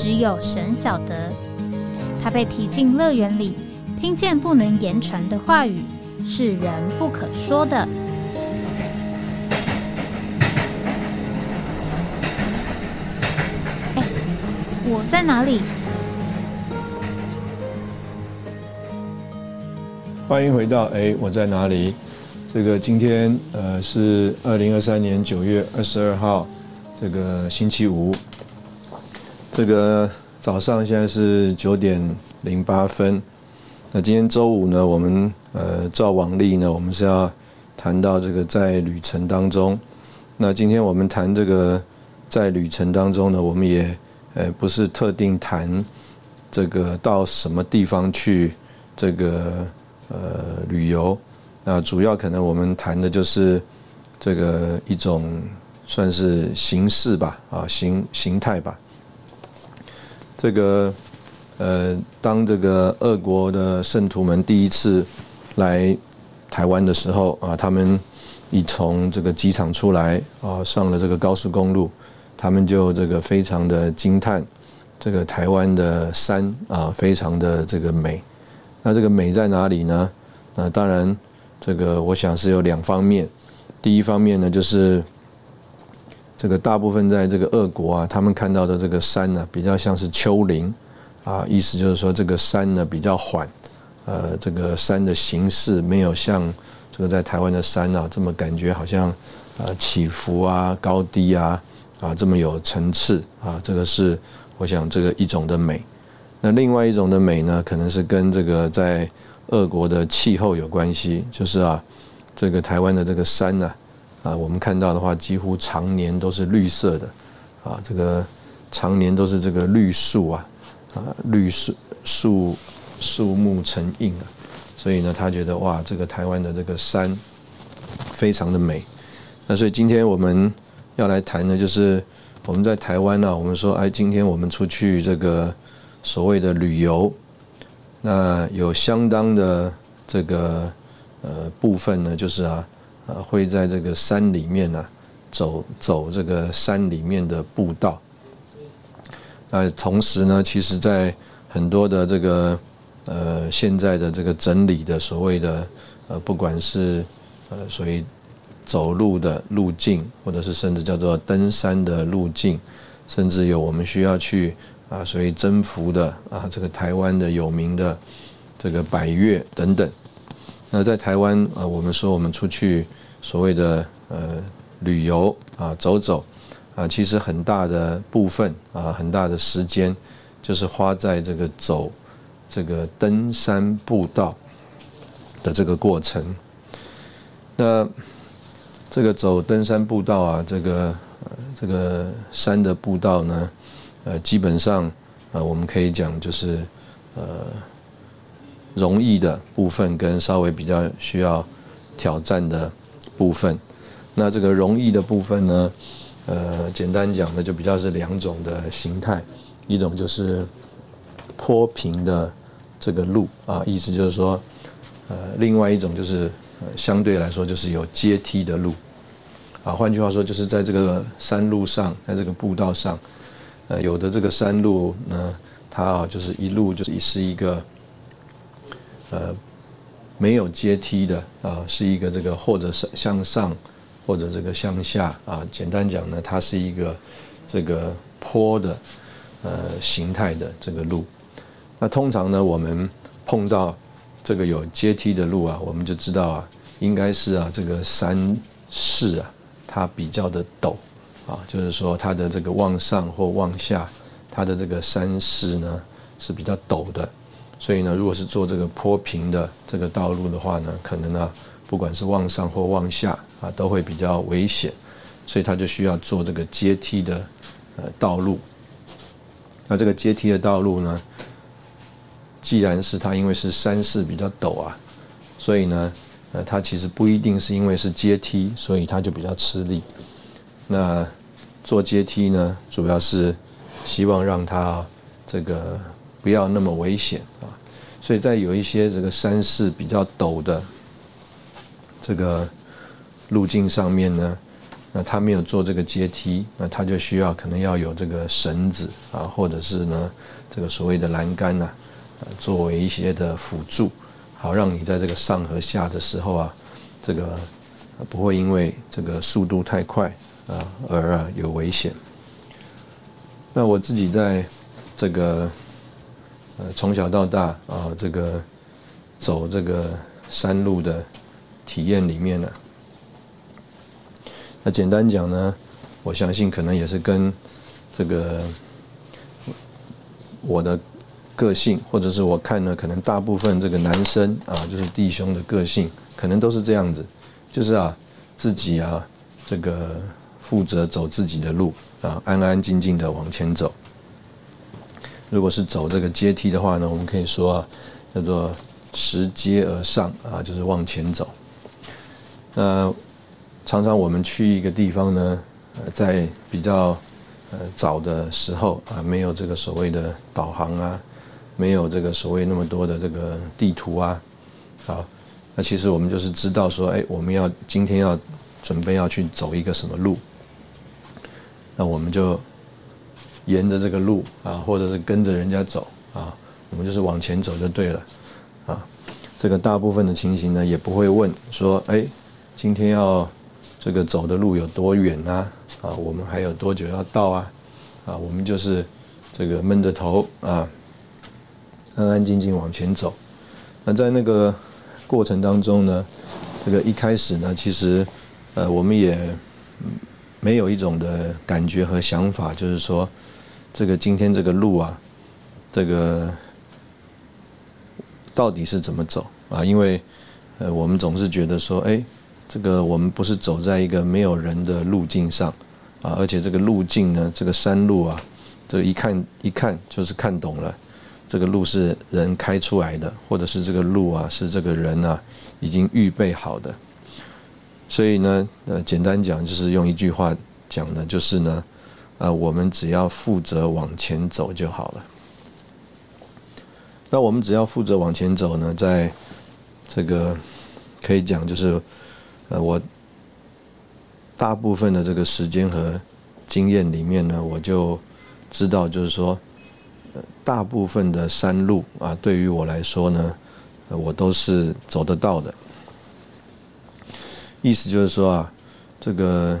只有神晓得，他被提进乐园里，听见不能言传的话语，是人不可说的。哎，我在哪里？欢迎回到哎，我在哪里？这个今天呃是二零二三年九月二十二号，这个星期五。这个早上现在是九点零八分。那今天周五呢，我们呃照往例呢，我们是要谈到这个在旅程当中。那今天我们谈这个在旅程当中呢，我们也呃不是特定谈这个到什么地方去这个呃旅游。那主要可能我们谈的就是这个一种算是形式吧，啊形形态吧。这个，呃，当这个俄国的圣徒们第一次来台湾的时候啊，他们一从这个机场出来啊，上了这个高速公路，他们就这个非常的惊叹，这个台湾的山啊，非常的这个美。那这个美在哪里呢？那当然，这个我想是有两方面。第一方面呢，就是。这个大部分在这个俄国啊，他们看到的这个山呢，比较像是丘陵，啊，意思就是说这个山呢比较缓，呃，这个山的形式没有像这个在台湾的山啊这么感觉好像呃起伏啊、高低啊啊这么有层次啊，这个是我想这个一种的美。那另外一种的美呢，可能是跟这个在俄国的气候有关系，就是啊，这个台湾的这个山呢。啊我们看到的话，几乎常年都是绿色的，啊，这个常年都是这个绿树啊，啊，绿树树树木成荫啊，所以呢，他觉得哇，这个台湾的这个山非常的美。那所以今天我们要来谈的，就是我们在台湾呢，我们说，哎，今天我们出去这个所谓的旅游，那有相当的这个呃部分呢，就是啊。呃，会在这个山里面呢，走走这个山里面的步道。那同时呢，其实在很多的这个呃现在的这个整理的所谓的呃，不管是呃所谓走路的路径，或者是甚至叫做登山的路径，甚至有我们需要去啊，所谓征服的啊，这个台湾的有名的这个百越等等。那在台湾呃，我们说我们出去。所谓的呃旅游啊走走啊，其实很大的部分啊很大的时间就是花在这个走这个登山步道的这个过程。那这个走登山步道啊，这个这个山的步道呢，呃，基本上呃我们可以讲就是呃容易的部分跟稍微比较需要挑战的。部分，那这个容易的部分呢，呃，简单讲呢，就比较是两种的形态，一种就是坡平的这个路啊，意思就是说，呃，另外一种就是呃，相对来说就是有阶梯的路，啊，换句话说，就是在这个山路上，在这个步道上，呃，有的这个山路呢，它啊，就是一路就是一是一个，呃。没有阶梯的啊，是一个这个或者是向上，或者这个向下啊。简单讲呢，它是一个这个坡的呃形态的这个路。那通常呢，我们碰到这个有阶梯的路啊，我们就知道啊，应该是啊这个山势啊，它比较的陡啊，就是说它的这个往上或往下，它的这个山势呢是比较陡的。所以呢，如果是做这个坡平的这个道路的话呢，可能呢，不管是往上或往下啊，都会比较危险，所以他就需要做这个阶梯的呃道路。那这个阶梯的道路呢，既然是它因为是山势比较陡啊，所以呢，呃，它其实不一定是因为是阶梯，所以它就比较吃力。那做阶梯呢，主要是希望让它这个不要那么危险啊。所以在有一些这个山势比较陡的这个路径上面呢，那他没有做这个阶梯，那他就需要可能要有这个绳子啊，或者是呢这个所谓的栏杆呐，作为一些的辅助，好让你在这个上和下的时候啊，这个不会因为这个速度太快啊而啊有危险。那我自己在这个。呃，从小到大啊，这个走这个山路的体验里面呢，那简单讲呢，我相信可能也是跟这个我的个性，或者是我看呢，可能大部分这个男生啊，就是弟兄的个性，可能都是这样子，就是啊，自己啊，这个负责走自己的路啊，安安静静的往前走。如果是走这个阶梯的话呢，我们可以说叫做拾阶而上啊，就是往前走。那常常我们去一个地方呢，在比较呃早的时候啊，没有这个所谓的导航啊，没有这个所谓那么多的这个地图啊，好，那其实我们就是知道说，哎，我们要今天要准备要去走一个什么路，那我们就。沿着这个路啊，或者是跟着人家走啊，我们就是往前走就对了啊。这个大部分的情形呢，也不会问说，哎，今天要这个走的路有多远啊？啊，我们还有多久要到啊？啊，我们就是这个闷着头啊，安安静静往前走。那在那个过程当中呢，这个一开始呢，其实呃，我们也没有一种的感觉和想法，就是说。这个今天这个路啊，这个到底是怎么走啊？因为呃，我们总是觉得说，哎，这个我们不是走在一个没有人的路径上啊，而且这个路径呢，这个山路啊，这一看一看就是看懂了，这个路是人开出来的，或者是这个路啊是这个人啊已经预备好的。所以呢，呃，简单讲就是用一句话讲呢，就是呢。呃，我们只要负责往前走就好了。那我们只要负责往前走呢，在这个可以讲就是，呃，我大部分的这个时间和经验里面呢，我就知道就是说，大部分的山路啊，对于我来说呢，我都是走得到的。意思就是说啊，这个。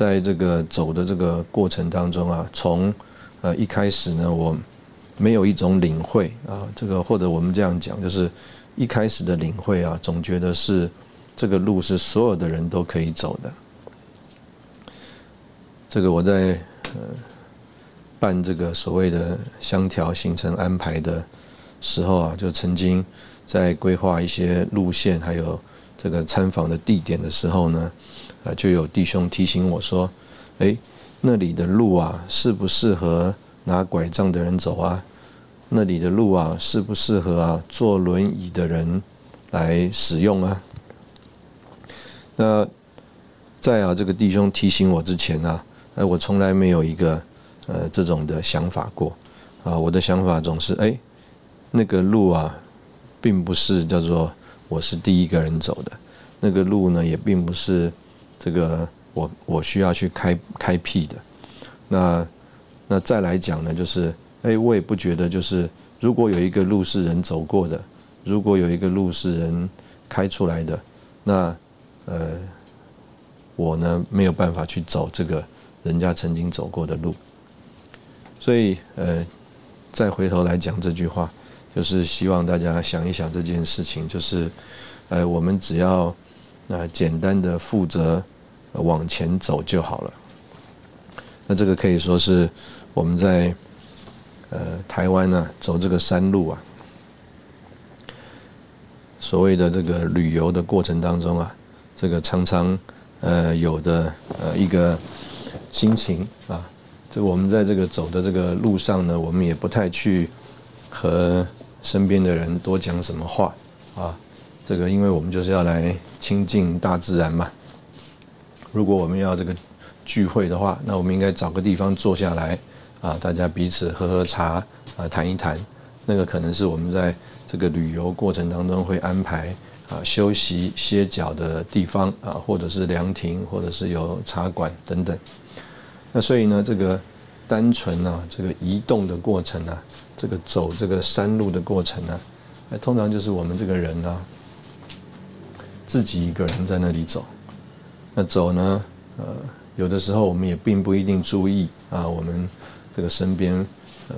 在这个走的这个过程当中啊，从呃一开始呢，我没有一种领会啊，这个或者我们这样讲，就是一开始的领会啊，总觉得是这个路是所有的人都可以走的。这个我在呃办这个所谓的相调行程安排的时候啊，就曾经在规划一些路线还有这个参访的地点的时候呢。啊，就有弟兄提醒我说：“哎，那里的路啊，适不适合拿拐杖的人走啊？那里的路啊，适不适合啊坐轮椅的人来使用啊？”那在啊这个弟兄提醒我之前呢，哎，我从来没有一个呃这种的想法过啊。我的想法总是哎，那个路啊，并不是叫做我是第一个人走的，那个路呢，也并不是。这个我我需要去开开辟的，那那再来讲呢，就是哎，我也不觉得就是如果有一个路是人走过的，如果有一个路是人开出来的，那呃，我呢没有办法去走这个人家曾经走过的路，所以呃，再回头来讲这句话，就是希望大家想一想这件事情，就是呃，我们只要。那简单的负责往前走就好了。那这个可以说是我们在呃台湾呢走这个山路啊，所谓的这个旅游的过程当中啊，这个常常呃有的呃一个心情啊，这我们在这个走的这个路上呢，我们也不太去和身边的人多讲什么话啊。这个因为我们就是要来亲近大自然嘛。如果我们要这个聚会的话，那我们应该找个地方坐下来啊，大家彼此喝喝茶啊，谈一谈。那个可能是我们在这个旅游过程当中会安排啊休息歇脚的地方啊，或者是凉亭，或者是有茶馆等等。那所以呢，这个单纯啊，这个移动的过程啊，这个走这个山路的过程呢，那通常就是我们这个人呢，自己一个人在那里走。那走呢，呃，有的时候我们也并不一定注意啊，我们这个身边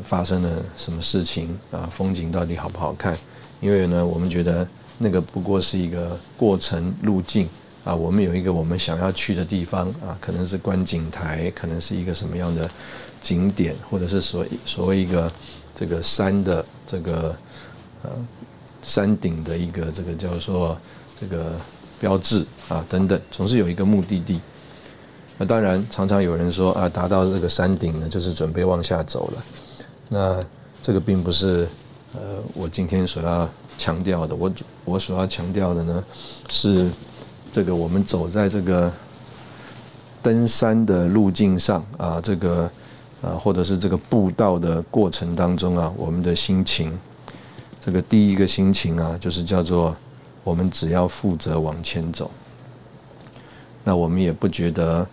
发生了什么事情啊，风景到底好不好看？因为呢，我们觉得那个不过是一个过程路径。啊，我们有一个我们想要去的地方啊，可能是观景台，可能是一个什么样的景点，或者是所所谓一个这个山的这个呃山顶的一个这个叫做这个标志啊等等，总是有一个目的地。那当然，常常有人说啊，达到这个山顶呢，就是准备往下走了。那这个并不是呃我今天所要强调的，我我所要强调的呢是。这个我们走在这个登山的路径上啊，这个啊，或者是这个步道的过程当中啊，我们的心情，这个第一个心情啊，就是叫做我们只要负责往前走。那我们也不觉得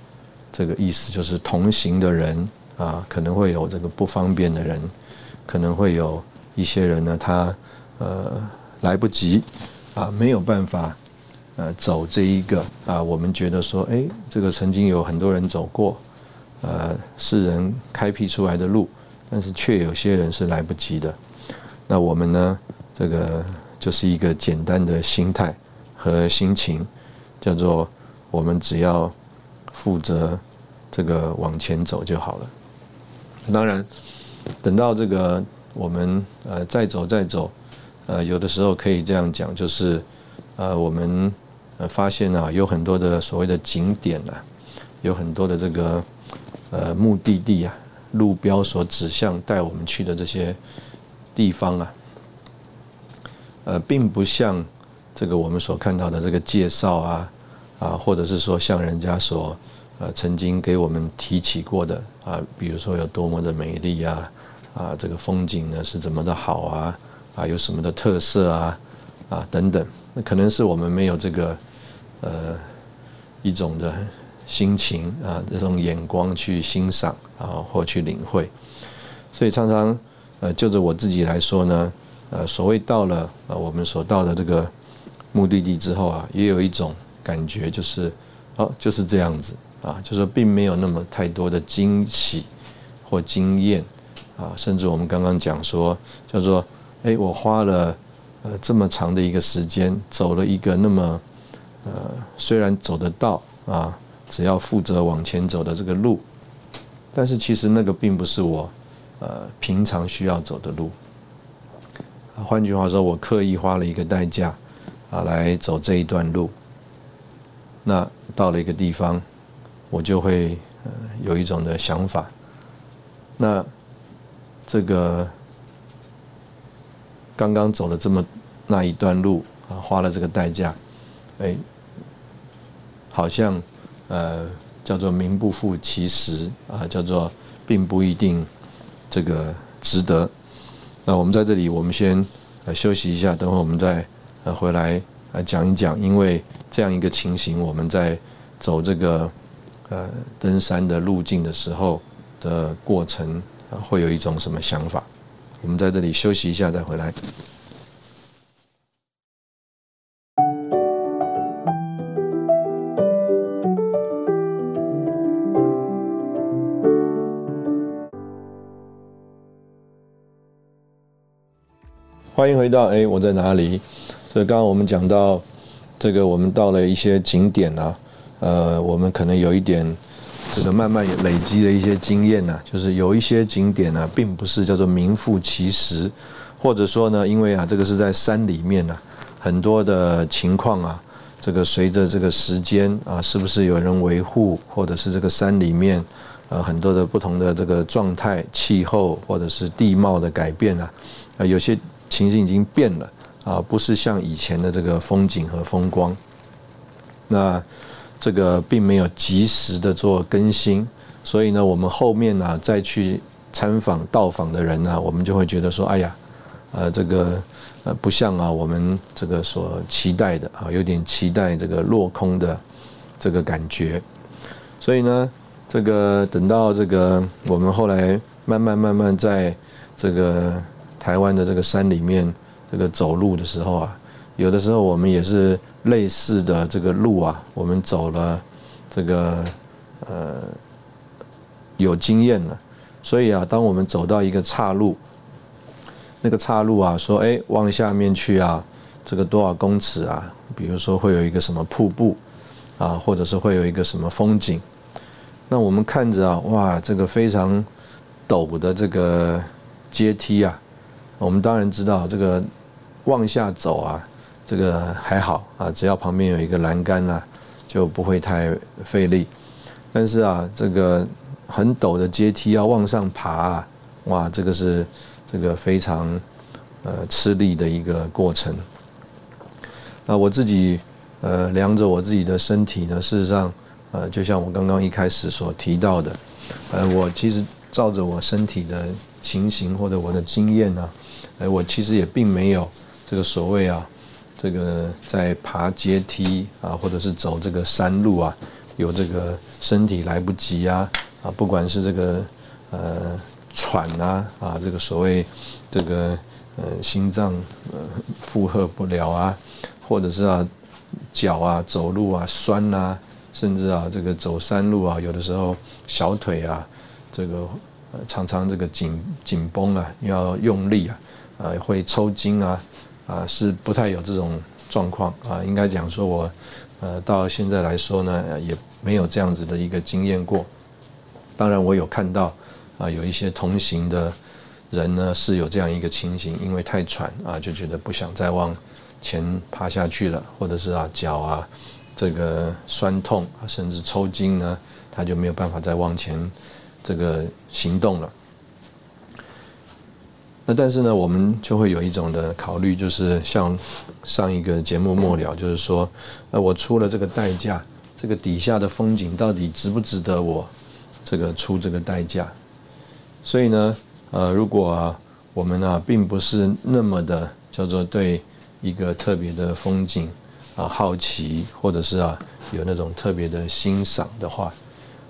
这个意思就是同行的人啊，可能会有这个不方便的人，可能会有一些人呢，他呃来不及啊，没有办法。呃，走这一个啊，我们觉得说，哎，这个曾经有很多人走过，呃，世人开辟出来的路，但是却有些人是来不及的。那我们呢，这个就是一个简单的心态和心情，叫做我们只要负责这个往前走就好了。当然，等到这个我们呃再走再走，呃，有的时候可以这样讲，就是呃我们。呃，发现啊，有很多的所谓的景点啊，有很多的这个呃目的地啊，路标所指向带我们去的这些地方啊，呃，并不像这个我们所看到的这个介绍啊啊，或者是说像人家所呃曾经给我们提起过的啊，比如说有多么的美丽啊啊，这个风景呢是怎么的好啊啊，有什么的特色啊啊等等，那可能是我们没有这个。呃，一种的心情啊，这种眼光去欣赏啊，或去领会，所以常常呃，就着我自己来说呢，呃，所谓到了呃我们所到的这个目的地之后啊，也有一种感觉，就是哦，就是这样子啊，就说并没有那么太多的惊喜或经验啊，甚至我们刚刚讲说，叫做哎，我花了呃这么长的一个时间，走了一个那么。呃，虽然走得到啊，只要负责往前走的这个路，但是其实那个并不是我呃平常需要走的路。换句话说，我刻意花了一个代价啊来走这一段路。那到了一个地方，我就会呃有一种的想法。那这个刚刚走了这么那一段路啊，花了这个代价。哎，好像，呃，叫做名不副其实啊，叫做并不一定这个值得。那我们在这里，我们先呃休息一下，等会我们再呃回来呃讲一讲。因为这样一个情形，我们在走这个呃登山的路径的时候的过程，会有一种什么想法？我们在这里休息一下，再回来。欢迎回到哎，我在哪里？所以刚刚我们讲到这个，我们到了一些景点啊，呃，我们可能有一点这个慢慢累积的一些经验呢，就是有一些景点呢，并不是叫做名副其实，或者说呢，因为啊，这个是在山里面呢，很多的情况啊，这个随着这个时间啊，是不是有人维护，或者是这个山里面呃很多的不同的这个状态、气候或者是地貌的改变啊，啊有些情形已经变了啊，不是像以前的这个风景和风光。那这个并没有及时的做更新，所以呢，我们后面呢再去参访到访的人呢，我们就会觉得说，哎呀，呃，这个呃不像啊，我们这个所期待的啊，有点期待这个落空的这个感觉。所以呢，这个等到这个我们后来慢慢慢慢在这个台湾的这个山里面这个走路的时候啊，有的时候我们也是。类似的这个路啊，我们走了，这个呃有经验了，所以啊，当我们走到一个岔路，那个岔路啊，说哎往下面去啊，这个多少公尺啊？比如说会有一个什么瀑布啊，或者是会有一个什么风景，那我们看着啊，哇，这个非常陡的这个阶梯啊，我们当然知道这个往下走啊。这个还好啊，只要旁边有一个栏杆啊，就不会太费力。但是啊，这个很陡的阶梯要往上爬啊，哇，这个是这个非常呃吃力的一个过程。那我自己呃量着我自己的身体呢，事实上呃就像我刚刚一开始所提到的，呃，我其实照着我身体的情形或者我的经验呢，哎，我其实也并没有这个所谓啊。这个在爬阶梯啊，或者是走这个山路啊，有这个身体来不及啊啊，不管是这个呃喘啊啊，这个所谓这个呃心脏呃负荷不了啊，或者是啊脚啊走路啊酸呐，甚至啊这个走山路啊，有的时候小腿啊这个常常这个紧紧绷啊，要用力啊，呃会抽筋啊。啊，是不太有这种状况啊，应该讲说，我呃到现在来说呢，也没有这样子的一个经验过。当然，我有看到啊，有一些同行的人呢是有这样一个情形，因为太喘啊，就觉得不想再往前爬下去了，或者是啊脚啊这个酸痛啊，甚至抽筋呢，他就没有办法再往前这个行动了。那但是呢，我们就会有一种的考虑，就是像上一个节目末了，就是说，呃，我出了这个代价，这个底下的风景到底值不值得我这个出这个代价？所以呢，呃，如果我们啊，并不是那么的叫做对一个特别的风景啊好奇，或者是啊有那种特别的欣赏的话，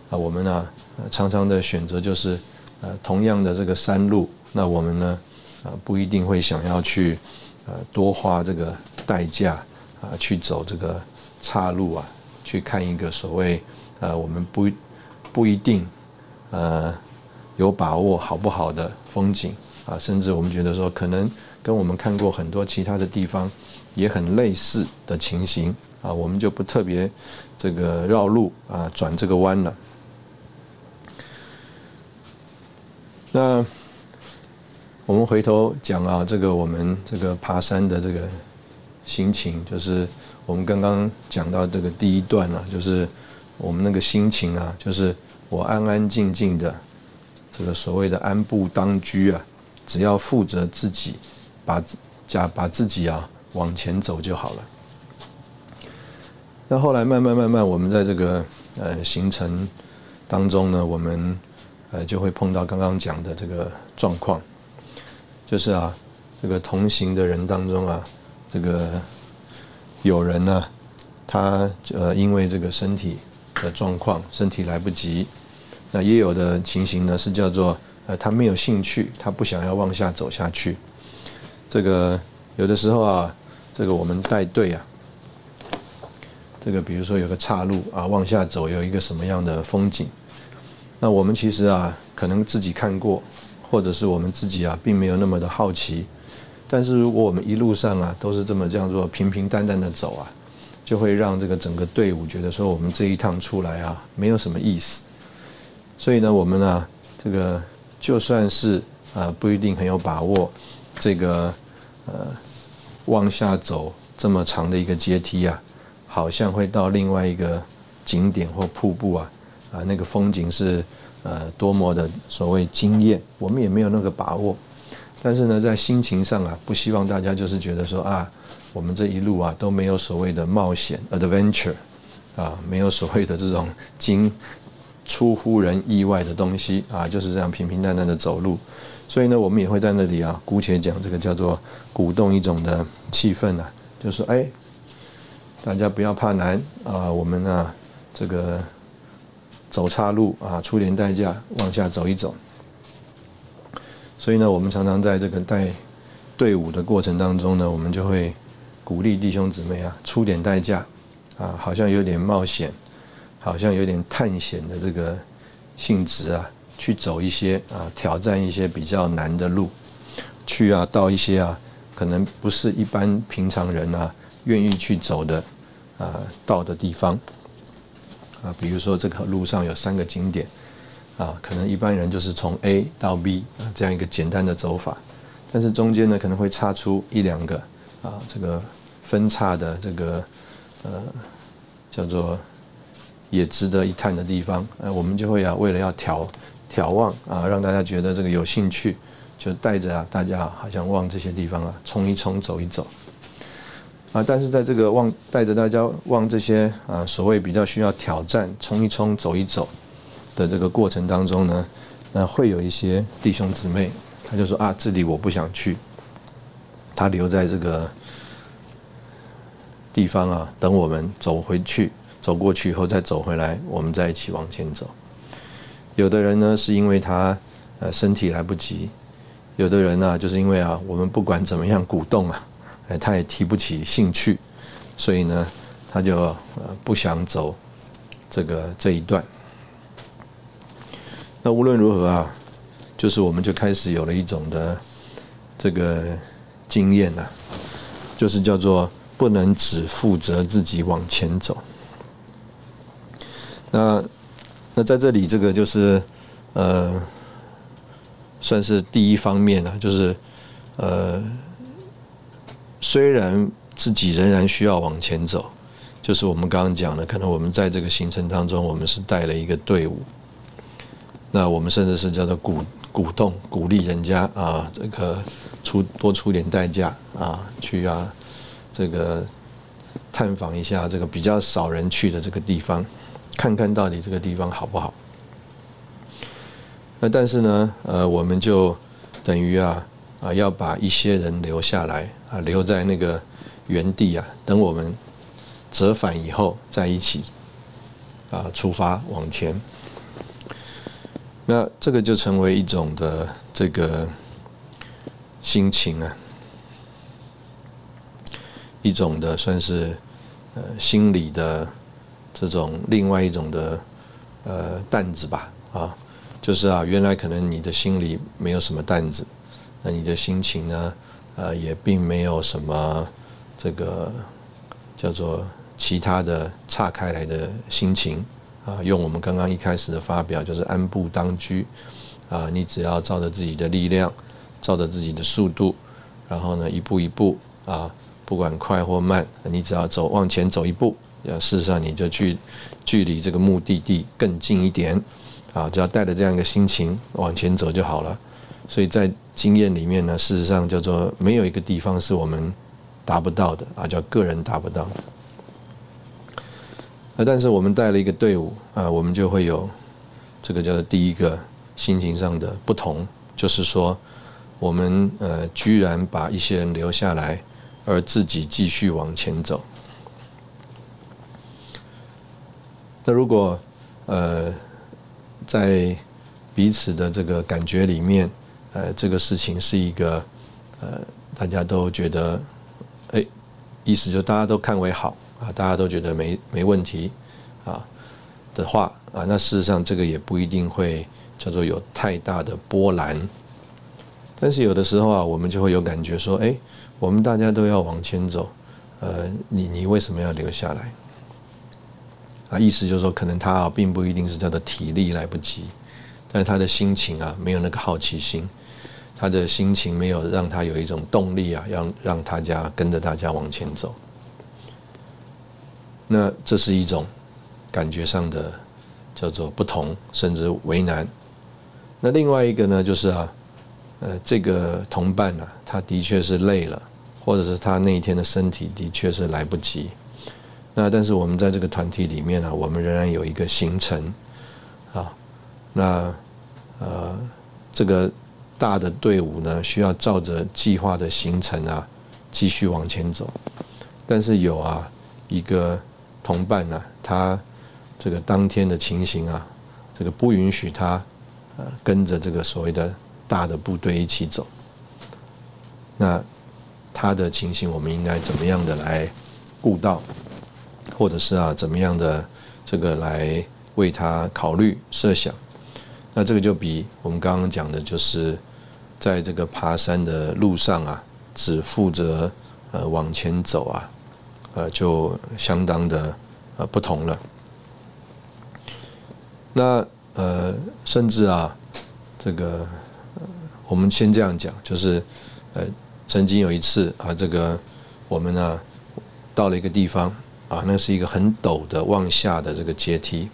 啊，我们呢常常的选择就是呃同样的这个山路，那我们呢？啊，不一定会想要去，呃，多花这个代价啊，去走这个岔路啊，去看一个所谓呃，我们不不一定呃有把握好不好的风景啊，甚至我们觉得说，可能跟我们看过很多其他的地方也很类似的情形啊，我们就不特别这个绕路啊，转这个弯了。那。我们回头讲啊，这个我们这个爬山的这个心情，就是我们刚刚讲到这个第一段啊，就是我们那个心情啊，就是我安安静静的，这个所谓的安步当居啊，只要负责自己，把加把自己啊往前走就好了。那后来慢慢慢慢，我们在这个呃行程当中呢，我们呃就会碰到刚刚讲的这个状况。就是啊，这个同行的人当中啊，这个有人呢，他呃因为这个身体的状况，身体来不及，那也有的情形呢是叫做呃他没有兴趣，他不想要往下走下去。这个有的时候啊，这个我们带队啊，这个比如说有个岔路啊，往下走有一个什么样的风景，那我们其实啊可能自己看过。或者是我们自己啊，并没有那么的好奇，但是如果我们一路上啊都是这么这样做平平淡淡的走啊，就会让这个整个队伍觉得说我们这一趟出来啊没有什么意思。所以呢，我们呢这个就算是啊不一定很有把握，这个呃往下走这么长的一个阶梯啊，好像会到另外一个景点或瀑布啊啊那个风景是呃多么的所谓经验，我们也没有那个把握。但是呢，在心情上啊，不希望大家就是觉得说啊，我们这一路啊都没有所谓的冒险 （adventure） 啊，没有所谓的这种经出乎人意外的东西啊，就是这样平平淡淡的走路。所以呢，我们也会在那里啊，姑且讲这个叫做鼓动一种的气氛啊，就是说，哎，大家不要怕难啊，我们呢，这个走岔路啊，出点代价往下走一走。所以呢，我们常常在这个带队伍的过程当中呢，我们就会鼓励弟兄姊妹啊，出点代价啊，好像有点冒险，好像有点探险的这个性质啊。去走一些啊，挑战一些比较难的路，去啊，到一些啊，可能不是一般平常人啊愿意去走的啊，到的地方啊，比如说这个路上有三个景点啊，可能一般人就是从 A 到 B 啊这样一个简单的走法，但是中间呢可能会插出一两个啊这个分叉的这个呃叫做也值得一探的地方，呃，我们就会啊为了要调。眺望啊，让大家觉得这个有兴趣，就带着啊，大家好像往这些地方啊冲一冲，走一走啊。但是在这个望带着大家往这些啊所谓比较需要挑战、冲一冲、走一走的这个过程当中呢，那会有一些弟兄姊妹，他就说啊，这里我不想去，他留在这个地方啊，等我们走回去，走过去以后再走回来，我们再一起往前走。有的人呢，是因为他呃身体来不及；有的人呢，就是因为啊，我们不管怎么样鼓动啊，哎，他也提不起兴趣，所以呢，他就呃不想走这个这一段。那无论如何啊，就是我们就开始有了一种的这个经验呐，就是叫做不能只负责自己往前走。那。那在这里，这个就是，呃，算是第一方面啊，就是，呃，虽然自己仍然需要往前走，就是我们刚刚讲的，可能我们在这个行程当中，我们是带了一个队伍，那我们甚至是叫做鼓鼓动、鼓励人家啊，这个出多出点代价啊，去啊，这个探访一下这个比较少人去的这个地方。看看到底这个地方好不好？那但是呢，呃，我们就等于啊啊要把一些人留下来啊，留在那个原地啊，等我们折返以后再一起啊出发往前。那这个就成为一种的这个心情啊，一种的算是呃心理的。这种另外一种的呃担子吧，啊，就是啊，原来可能你的心里没有什么担子，那你的心情呢，呃，也并没有什么这个叫做其他的岔开来的心情啊。用我们刚刚一开始的发表，就是安步当居啊，你只要照着自己的力量，照着自己的速度，然后呢，一步一步啊，不管快或慢，你只要走往前走一步。要事实上，你就距距离这个目的地更近一点，啊，只要带着这样一个心情往前走就好了。所以在经验里面呢，事实上叫做没有一个地方是我们达不到的啊，叫个人达不到的。啊，但是我们带了一个队伍啊，我们就会有这个叫做第一个心情上的不同，就是说我们呃居然把一些人留下来，而自己继续往前走。那如果，呃，在彼此的这个感觉里面，呃，这个事情是一个，呃，大家都觉得，哎，意思就大家都看为好啊，大家都觉得没没问题啊的话啊，那事实上这个也不一定会叫做有太大的波澜。但是有的时候啊，我们就会有感觉说，哎，我们大家都要往前走，呃，你你为什么要留下来？啊，意思就是说，可能他啊，并不一定是他的体力来不及，但是他的心情啊，没有那个好奇心，他的心情没有让他有一种动力啊，让让大家跟着大家往前走。那这是一种感觉上的叫做不同，甚至为难。那另外一个呢，就是啊，呃，这个同伴呢，他的确是累了，或者是他那一天的身体的确是来不及。那但是我们在这个团体里面呢，我们仍然有一个行程啊，那呃，这个大的队伍呢，需要照着计划的行程啊，继续往前走。但是有啊，一个同伴呢，他这个当天的情形啊，这个不允许他呃跟着这个所谓的大的部队一起走。那他的情形，我们应该怎么样的来顾到？或者是啊，怎么样的这个来为他考虑设想？那这个就比我们刚刚讲的，就是在这个爬山的路上啊，只负责呃往前走啊，呃，就相当的呃不同了。那呃，甚至啊，这个我们先这样讲，就是呃，曾经有一次啊，这个我们呢到了一个地方。啊，那是一个很陡的往下的这个阶梯，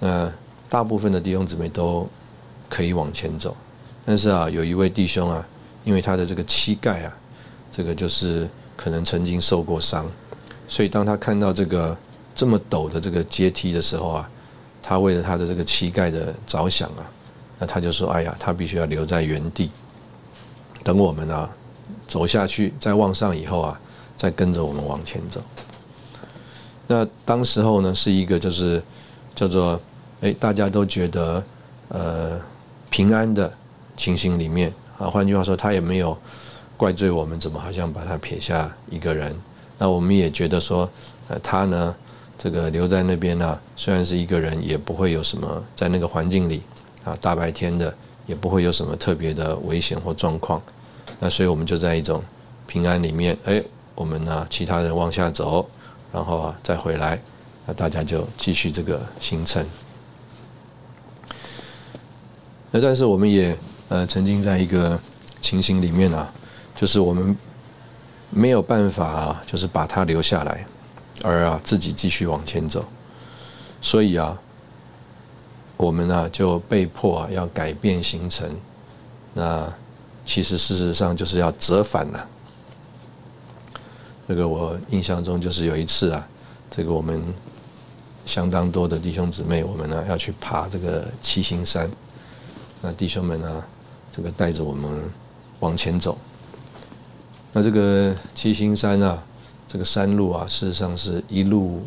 那大部分的弟兄姊妹都可以往前走，但是啊，有一位弟兄啊，因为他的这个膝盖啊，这个就是可能曾经受过伤，所以当他看到这个这么陡的这个阶梯的时候啊，他为了他的这个膝盖的着想啊，那他就说：“哎呀，他必须要留在原地，等我们啊走下去，再往上以后啊，再跟着我们往前走。”那当时候呢，是一个就是叫做哎，大家都觉得呃平安的情形里面啊，换句话说，他也没有怪罪我们，怎么好像把他撇下一个人？那我们也觉得说，呃，他呢这个留在那边呢，虽然是一个人，也不会有什么在那个环境里啊，大白天的也不会有什么特别的危险或状况。那所以我们就在一种平安里面，哎，我们呢其他人往下走。然后啊，再回来，那大家就继续这个行程。那但是我们也呃曾经在一个情形里面啊，就是我们没有办法啊，就是把他留下来，而啊自己继续往前走。所以啊，我们呢就被迫啊要改变行程。那其实事实上就是要折返了。这个我印象中就是有一次啊，这个我们相当多的弟兄姊妹，我们呢要去爬这个七星山。那弟兄们呢，这个带着我们往前走。那这个七星山啊，这个山路啊，事实上是一路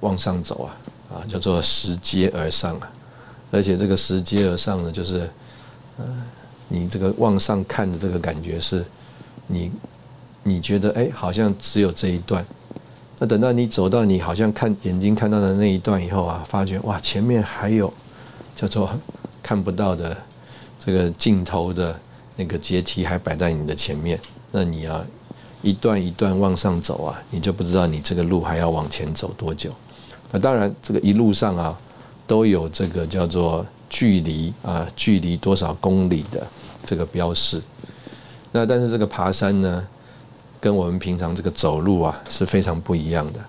往上走啊，啊，叫做拾阶而上啊。而且这个拾阶而上呢，就是，呃，你这个往上看的这个感觉是，你。你觉得哎，好像只有这一段。那等到你走到你好像看眼睛看到的那一段以后啊，发觉哇，前面还有叫做看不到的这个尽头的那个阶梯还摆在你的前面。那你要，一段一段往上走啊，你就不知道你这个路还要往前走多久。那当然，这个一路上啊，都有这个叫做距离啊，距离多少公里的这个标示。那但是这个爬山呢？跟我们平常这个走路啊是非常不一样的。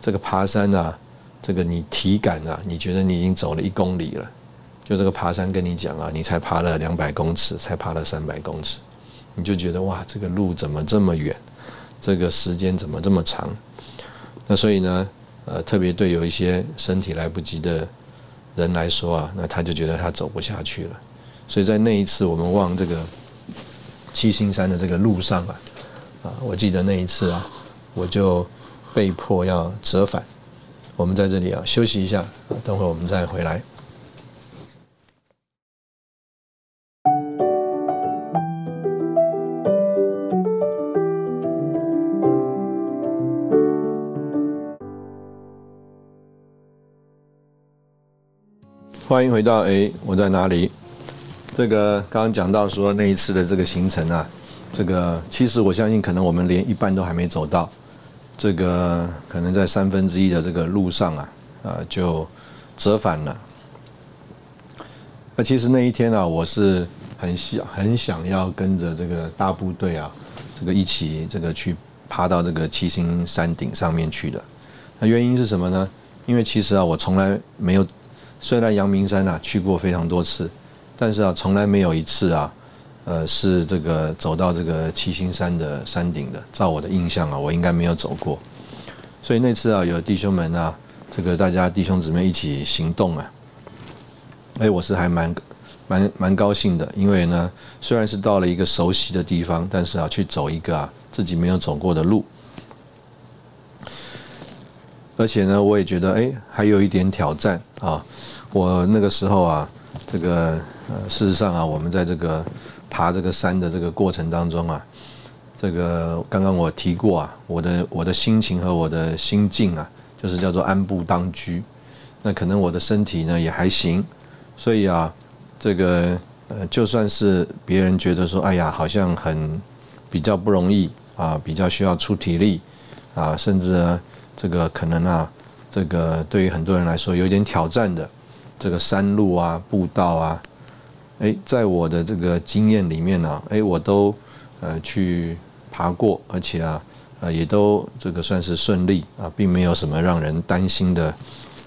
这个爬山啊，这个你体感啊，你觉得你已经走了一公里了，就这个爬山跟你讲啊，你才爬了两百公尺，才爬了三百公尺，你就觉得哇，这个路怎么这么远，这个时间怎么这么长？那所以呢，呃，特别对有一些身体来不及的人来说啊，那他就觉得他走不下去了。所以在那一次我们往这个七星山的这个路上啊。啊，我记得那一次啊，我就被迫要折返。我们在这里啊休息一下，等会我们再回来。欢迎回到哎，我在哪里？这个刚刚讲到说那一次的这个行程啊。这个其实我相信，可能我们连一半都还没走到，这个可能在三分之一的这个路上啊，啊就折返了。那其实那一天啊，我是很想很想要跟着这个大部队啊，这个一起这个去爬到这个七星山顶上面去的。那原因是什么呢？因为其实啊，我从来没有虽然阳明山啊去过非常多次，但是啊从来没有一次啊，呃是这个走到这个七星山的山顶的。照我的印象啊，我应该没有走过。所以那次啊，有弟兄们啊，这个大家弟兄姊妹一起行动啊，哎，我是还蛮蛮蛮高兴的，因为呢，虽然是到了一个熟悉的地方，但是啊，去走一个啊自己没有走过的路。而且呢，我也觉得哎，还有一点挑战啊。我那个时候啊，这个呃，事实上啊，我们在这个爬这个山的这个过程当中啊，这个刚刚我提过啊，我的我的心情和我的心境啊，就是叫做安步当居。那可能我的身体呢也还行，所以啊，这个呃，就算是别人觉得说，哎呀，好像很比较不容易啊，比较需要出体力啊，甚至。这个可能啊，这个对于很多人来说有点挑战的，这个山路啊、步道啊，哎，在我的这个经验里面呢，哎，我都呃去爬过，而且啊，呃，也都这个算是顺利啊，并没有什么让人担心的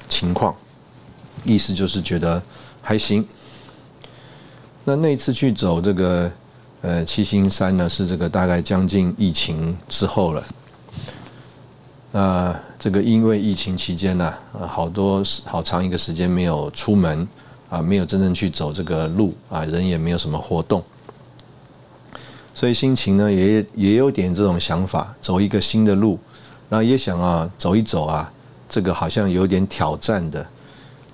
情况。意思就是觉得还行。那那次去走这个呃七星山呢，是这个大概将近疫情之后了。那这个因为疫情期间呢，好多好长一个时间没有出门，啊，没有真正去走这个路，啊，人也没有什么活动，所以心情呢也也有点这种想法，走一个新的路，然后也想啊走一走啊，这个好像有点挑战的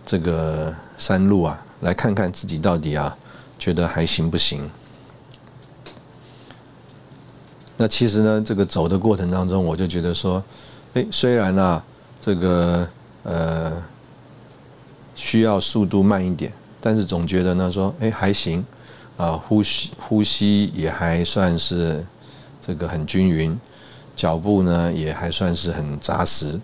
这个山路啊，来看看自己到底啊觉得还行不行。那其实呢，这个走的过程当中，我就觉得说。哎，虽然啊，这个呃需要速度慢一点，但是总觉得呢说，哎还行，啊呼吸呼吸也还算是这个很均匀，脚步呢也还算是很扎实，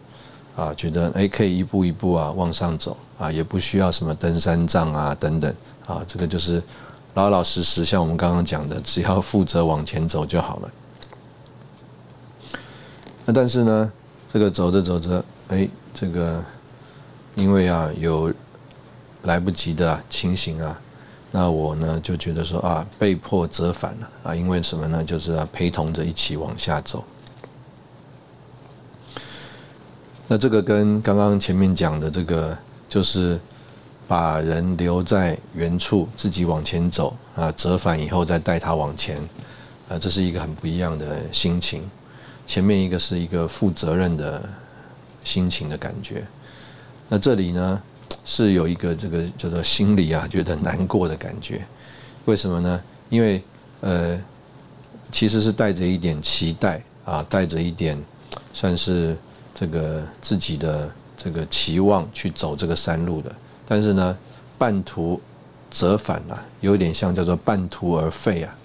啊觉得哎可以一步一步啊往上走，啊也不需要什么登山杖啊等等，啊这个就是老老实实像我们刚刚讲的，只要负责往前走就好了。那但是呢？这个走着走着，哎，这个因为啊有来不及的情形啊，那我呢就觉得说啊被迫折返了啊，因为什么呢？就是啊陪同着一起往下走。那这个跟刚刚前面讲的这个，就是把人留在原处，自己往前走啊，折返以后再带他往前，啊，这是一个很不一样的心情。前面一个是一个负责任的心情的感觉，那这里呢是有一个这个叫做心里啊觉得难过的感觉，为什么呢？因为呃其实是带着一点期待啊，带着一点算是这个自己的这个期望去走这个山路的，但是呢半途折返啊，有点像叫做半途而废啊，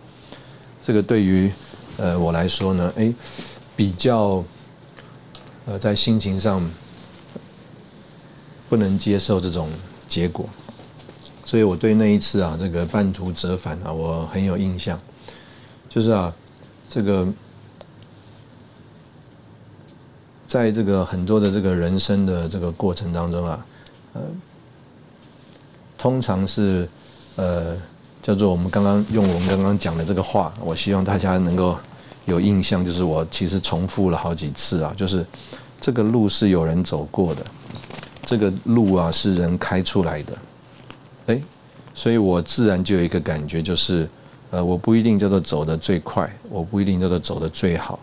这个对于呃我来说呢，哎。比较，呃，在心情上不能接受这种结果，所以我对那一次啊，这个半途折返啊，我很有印象。就是啊，这个在这个很多的这个人生的这个过程当中啊，呃，通常是呃叫做我们刚刚用我们刚刚讲的这个话，我希望大家能够。有印象，就是我其实重复了好几次啊，就是这个路是有人走过的，这个路啊是人开出来的，哎，所以我自然就有一个感觉，就是呃，我不一定叫做走得最快，我不一定叫做走得最好，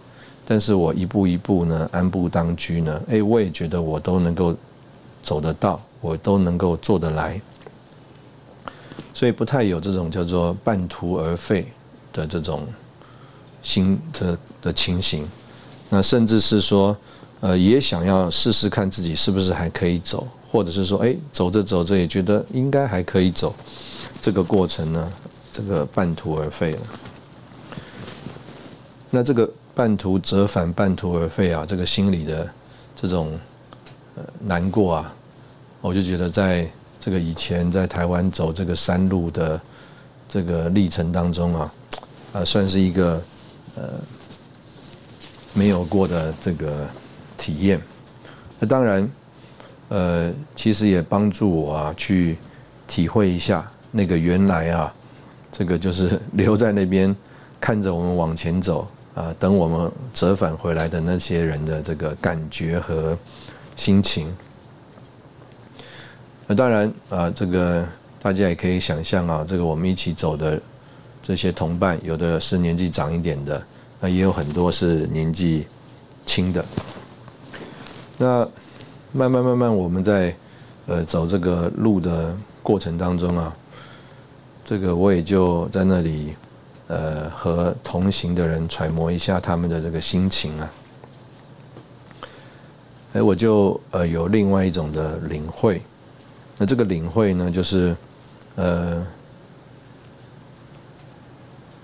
但是我一步一步呢，安步当居呢，哎，我也觉得我都能够走得到，我都能够做得来，所以不太有这种叫做半途而废的这种。心的的情形，那甚至是说，呃，也想要试试看自己是不是还可以走，或者是说，哎，走着走着也觉得应该还可以走，这个过程呢，这个半途而废了。那这个半途折返、半途而废啊，这个心里的这种难过啊，我就觉得在这个以前在台湾走这个山路的这个历程当中啊，啊，算是一个。呃，没有过的这个体验，那当然，呃，其实也帮助我啊去体会一下那个原来啊，这个就是留在那边看着我们往前走啊，等我们折返回来的那些人的这个感觉和心情。那当然啊，这个大家也可以想象啊，这个我们一起走的这些同伴，有的是年纪长一点的，那也有很多是年纪轻的。那慢慢慢慢，我们在呃走这个路的过程当中啊，这个我也就在那里呃和同行的人揣摩一下他们的这个心情啊，哎，我就呃有另外一种的领会。那这个领会呢，就是，呃，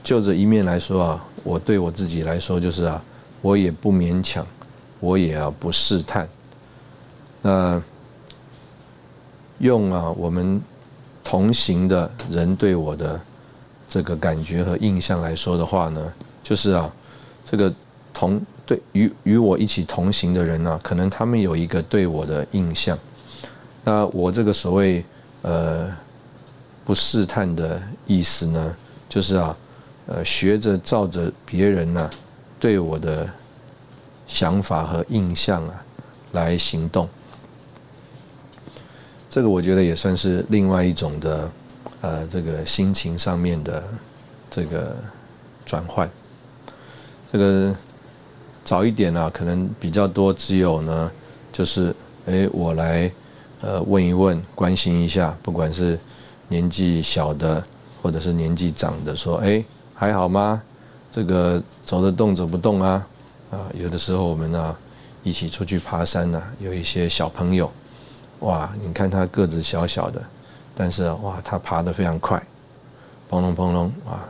就这一面来说啊，我对我自己来说就是啊，我也不勉强，我也啊不试探。那用啊，我们同行的人对我的这个感觉和印象来说的话呢，就是啊，这个同对与与我一起同行的人呢，可能他们有一个对我的印象。那我这个所谓呃不试探的意思呢，就是啊，呃学着照着别人呢对我的想法和印象啊来行动，这个我觉得也算是另外一种的呃这个心情上面的这个转换。这个早一点啊，可能比较多，只有呢就是哎我来。呃，问一问，关心一下，不管是年纪小的，或者是年纪长的，说，哎，还好吗？这个走得动，走不动啊？啊，有的时候我们呢，一起出去爬山呢，有一些小朋友，哇，你看他个子小小的，但是哇，他爬得非常快，砰隆砰隆啊，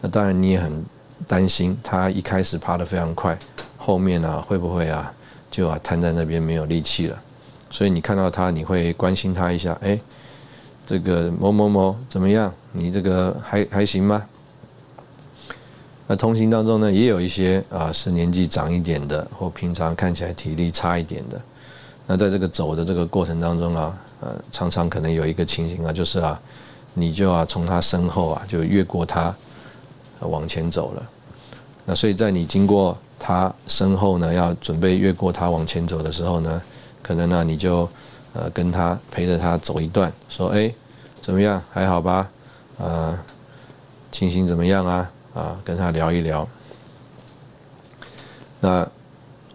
那当然你也很担心，他一开始爬得非常快，后面呢会不会啊，就啊瘫在那边没有力气了？所以你看到他，你会关心他一下，哎，这个某某某怎么样？你这个还还行吗？那同行当中呢，也有一些啊是年纪长一点的，或平常看起来体力差一点的。那在这个走的这个过程当中啊，呃，常常可能有一个情形啊，就是啊，你就要从他身后啊，就越过他往前走了。那所以在你经过他身后呢，要准备越过他往前走的时候呢。可能呢，你就呃跟他陪着他走一段，说哎怎么样还好吧？啊，情形怎么样啊？啊，跟他聊一聊。那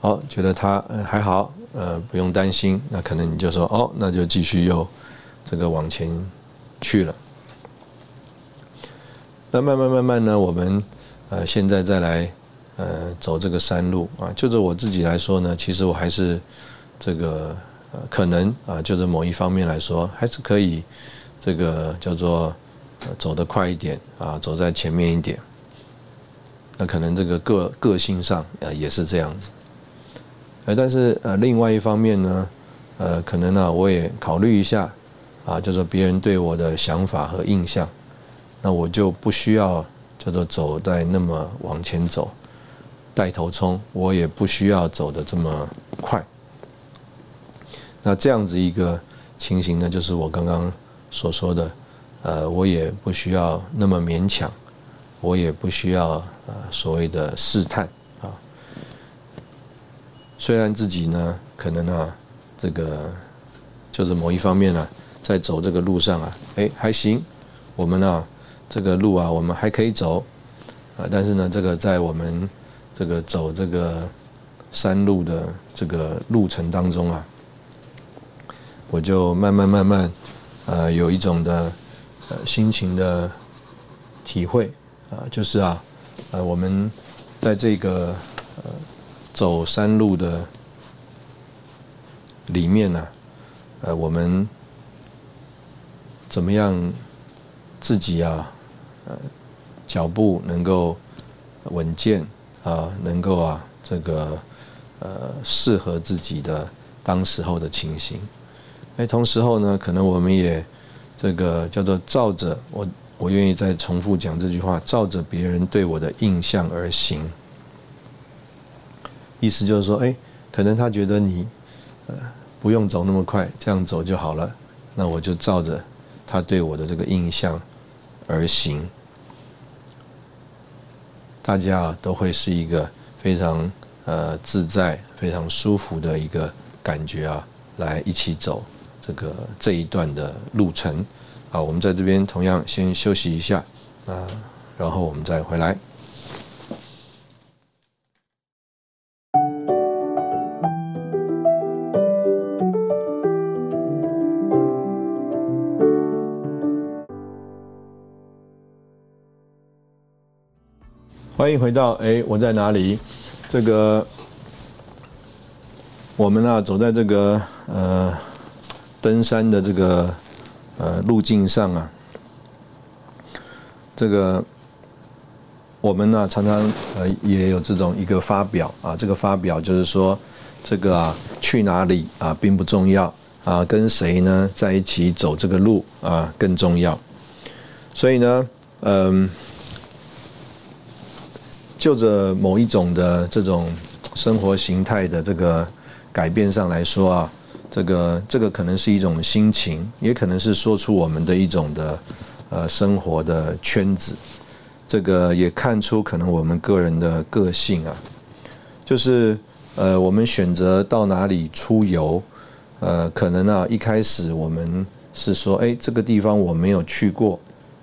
哦，觉得他还好，呃，不用担心。那可能你就说哦，那就继续又这个往前去了。那慢慢慢慢呢，我们呃现在再来呃走这个山路啊，就着我自己来说呢，其实我还是。这个呃，可能啊，就是某一方面来说，还是可以这个叫做走得快一点啊，走在前面一点。那可能这个个个性上啊也是这样子。呃，但是呃，另外一方面呢，呃，可能呢，我也考虑一下啊，就是别人对我的想法和印象，那我就不需要叫做走在那么往前走，带头冲，我也不需要走的这么快。那这样子一个情形呢，就是我刚刚所说的，呃，我也不需要那么勉强，我也不需要呃所谓的试探啊。虽然自己呢，可能啊，这个就是某一方面呢，在走这个路上啊，哎还行，我们呢这个路啊，我们还可以走啊，但是呢，这个在我们这个走这个山路的这个路程当中啊。我就慢慢慢慢，呃，有一种的呃心情的体会啊，就是啊，呃，我们在这个呃走山路的里面呢，呃，我们怎么样自己啊，呃，脚步能够稳健啊，能够啊，这个呃适合自己的当时候的情形。哎，同时候呢，可能我们也这个叫做照着我，我愿意再重复讲这句话，照着别人对我的印象而行。意思就是说，哎，可能他觉得你呃不用走那么快，这样走就好了。那我就照着他对我的这个印象而行，大家啊都会是一个非常呃自在、非常舒服的一个感觉啊，来一起走这个这一段的路程。好，我们在这边同样先休息一下啊，然后我们再回来。欢迎回到哎，我在哪里？这个我们呢，走在这个呃登山的这个呃路径上啊，这个我们呢常常呃也有这种一个发表啊，这个发表就是说，这个啊去哪里啊并不重要啊，跟谁呢在一起走这个路啊更重要。所以呢，嗯。就着某一种的这种生活形态的这个改变上来说啊，这个这个可能是一种心情，也可能是说出我们的一种的呃生活的圈子。这个也看出可能我们个人的个性啊，就是呃我们选择到哪里出游，呃可能啊一开始我们是说，哎这个地方我没有去过，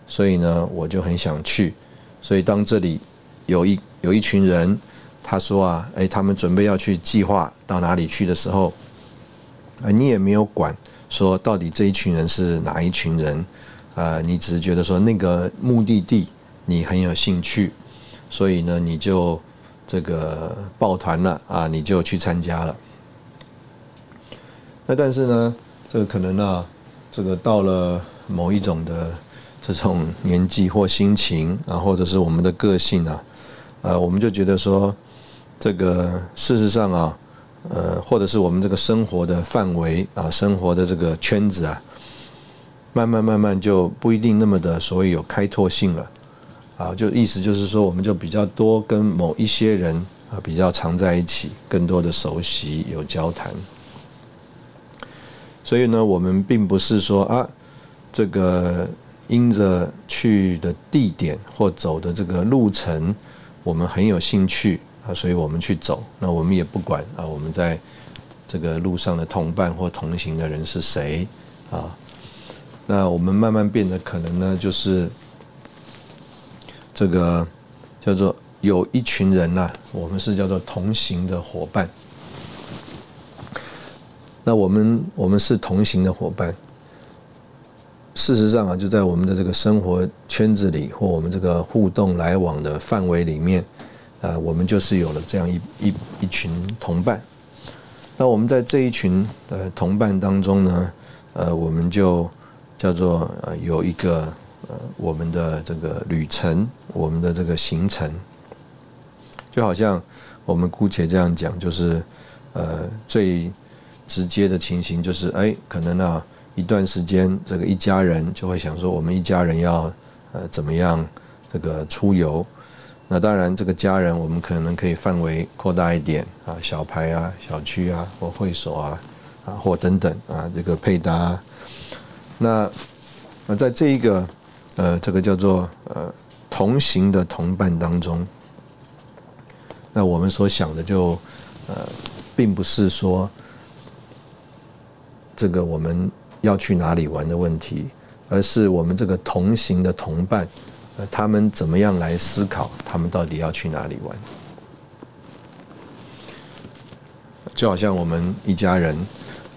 所以呢我就很想去，所以当这里。有一有一群人，他说啊，哎，他们准备要去计划到哪里去的时候，啊，你也没有管说到底这一群人是哪一群人，啊，你只是觉得说那个目的地你很有兴趣，所以呢，你就这个抱团了啊，你就去参加了。那但是呢，这个可能呢，这个到了某一种的这种年纪或心情啊，或者是我们的个性啊。呃，我们就觉得说，这个事实上啊，呃，或者是我们这个生活的范围啊，生活的这个圈子啊，慢慢慢慢就不一定那么的所谓有开拓性了，啊，就意思就是说，我们就比较多跟某一些人啊比较常在一起，更多的熟悉有交谈，所以呢，我们并不是说啊，这个因着去的地点或走的这个路程。我们很有兴趣啊，所以我们去走。那我们也不管啊，我们在这个路上的同伴或同行的人是谁啊？那我们慢慢变得可能呢，就是这个叫做有一群人呐，我们是叫做同行的伙伴。那我们我们是同行的伙伴。事实上啊，就在我们的这个生活圈子里，或我们这个互动来往的范围里面，啊，我们就是有了这样一一一群同伴。那我们在这一群呃同伴当中呢，呃，我们就叫做呃有一个呃我们的这个旅程，我们的这个行程，就好像我们姑且这样讲，就是呃最直接的情形就是，哎，可能啊。一段时间，这个一家人就会想说，我们一家人要呃怎么样这个出游？那当然，这个家人我们可能可以范围扩大一点啊，小排啊、小区啊或会所啊啊或等等啊，这个配搭。那那在这一个呃这个叫做呃同行的同伴当中，那我们所想的就呃并不是说这个我们。要去哪里玩的问题，而是我们这个同行的同伴，呃，他们怎么样来思考，他们到底要去哪里玩？就好像我们一家人，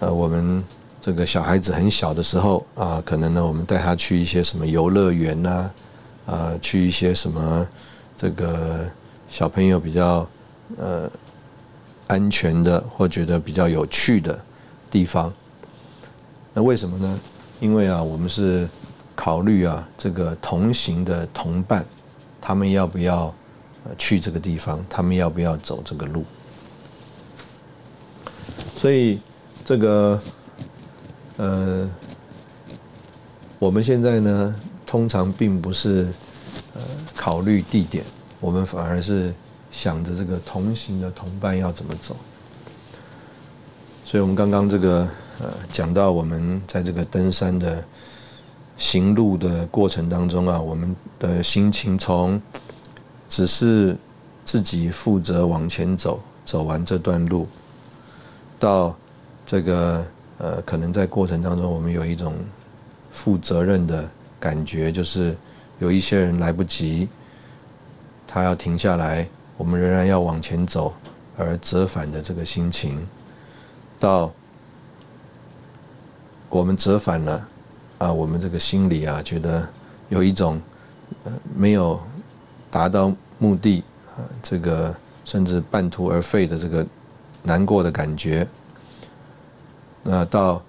呃，我们这个小孩子很小的时候啊，可能呢，我们带他去一些什么游乐园呐，啊，去一些什么这个小朋友比较呃安全的或觉得比较有趣的地方。那为什么呢？因为啊，我们是考虑啊，这个同行的同伴，他们要不要去这个地方？他们要不要走这个路？所以这个呃，我们现在呢，通常并不是呃考虑地点，我们反而是想着这个同行的同伴要怎么走。所以我们刚刚这个呃讲到我们在这个登山的行路的过程当中啊，我们的心情从只是自己负责往前走，走完这段路，到这个呃可能在过程当中我们有一种负责任的感觉，就是有一些人来不及，他要停下来，我们仍然要往前走。而折返的这个心情，到我们折返了啊，我们这个心里啊，觉得有一种呃没有达到目的啊，这个甚至半途而废的这个难过的感觉。那到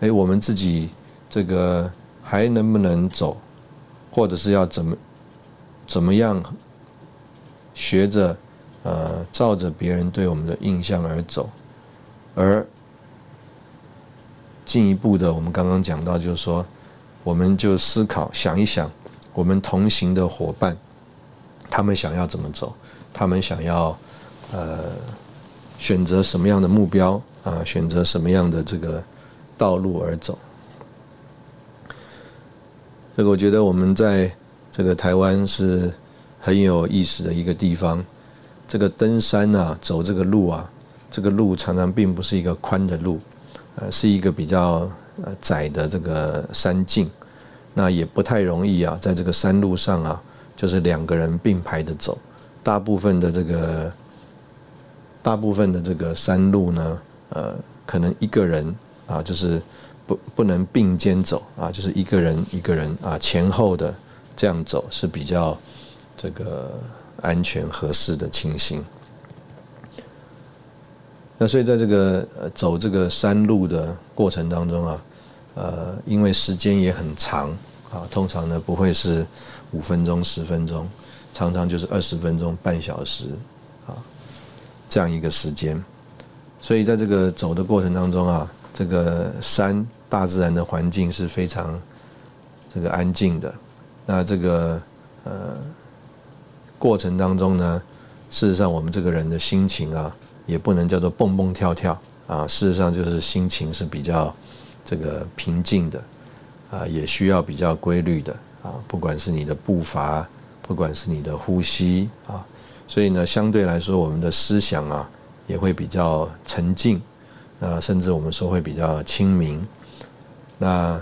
哎，我们自己这个还能不能走，或者是要怎么怎么样学着？呃，照着别人对我们的印象而走，而进一步的，我们刚刚讲到，就是说，我们就思考想一想，我们同行的伙伴，他们想要怎么走，他们想要呃选择什么样的目标啊，选择什么样的这个道路而走。这个我觉得我们在这个台湾是很有意思的一个地方。这个登山啊，走这个路啊，这个路常常并不是一个宽的路，呃，是一个比较呃窄的这个山径，那也不太容易啊，在这个山路上啊，就是两个人并排的走，大部分的这个大部分的这个山路呢，呃，可能一个人啊，就是不不能并肩走啊，就是一个人一个人啊前后的这样走是比较这个。安全合适的情形。那所以在这个呃走这个山路的过程当中啊，呃，因为时间也很长啊，通常呢不会是五分钟、十分钟，常常就是二十分钟、半小时啊这样一个时间。所以在这个走的过程当中啊，这个山大自然的环境是非常这个安静的。那这个呃。过程当中呢，事实上我们这个人的心情啊，也不能叫做蹦蹦跳跳啊。事实上就是心情是比较这个平静的啊，也需要比较规律的啊。不管是你的步伐，不管是你的呼吸啊，所以呢，相对来说我们的思想啊也会比较沉静啊，甚至我们说会比较清明。那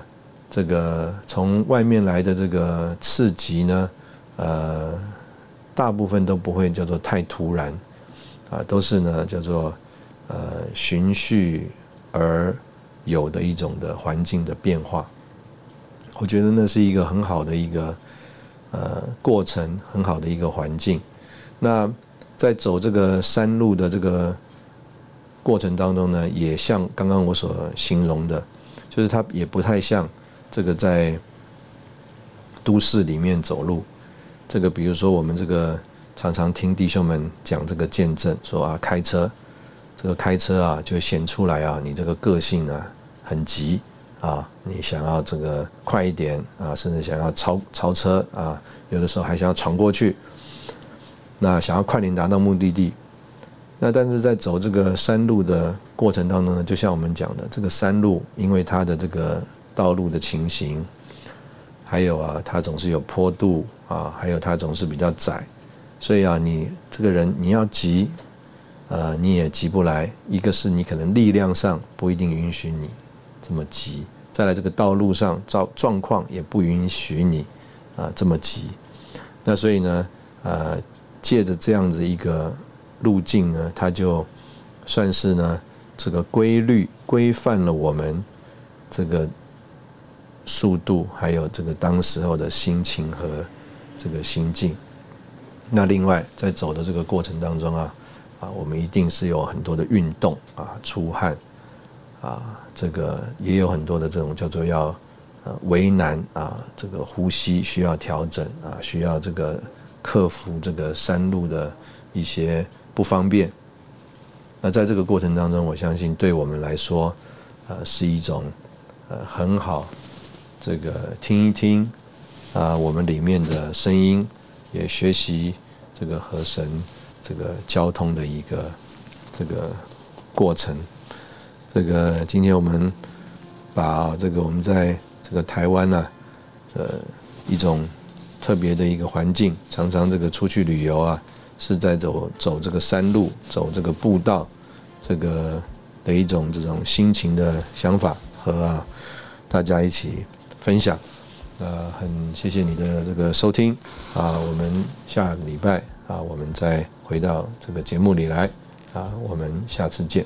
这个从外面来的这个刺激呢，呃。大部分都不会叫做太突然，啊，都是呢叫做呃循序而有的一种的环境的变化。我觉得那是一个很好的一个呃过程，很好的一个环境。那在走这个山路的这个过程当中呢，也像刚刚我所形容的，就是它也不太像这个在都市里面走路。这个比如说，我们这个常常听弟兄们讲这个见证，说啊，开车，这个开车啊，就显出来啊，你这个个性啊很急啊，你想要这个快一点啊，甚至想要超超车啊，有的时候还想要闯过去，那想要快点达到目的地。那但是在走这个山路的过程当中呢，就像我们讲的，这个山路因为它的这个道路的情形。还有啊，它总是有坡度啊，还有它总是比较窄，所以啊，你这个人你要急，呃，你也急不来。一个是你可能力量上不一定允许你这么急，再来这个道路上状状况也不允许你啊这么急。那所以呢，呃，借着这样子一个路径呢，它就算是呢这个规律规范了我们这个。速度，还有这个当时候的心情和这个心境。那另外，在走的这个过程当中啊，啊，我们一定是有很多的运动啊，出汗啊，这个也有很多的这种叫做要呃为难啊，这个呼吸需要调整啊，需要这个克服这个山路的一些不方便。那在这个过程当中，我相信对我们来说，呃，是一种呃很好。这个听一听啊，我们里面的声音，也学习这个和神这个交通的一个这个过程。这个今天我们把这个我们在这个台湾呢，呃，一种特别的一个环境，常常这个出去旅游啊，是在走走这个山路，走这个步道，这个的一种这种心情的想法和大家一起分享。呃，很谢谢你的这个收听啊，我们下个礼拜啊，我们再回到这个节目里来啊，我们下次见。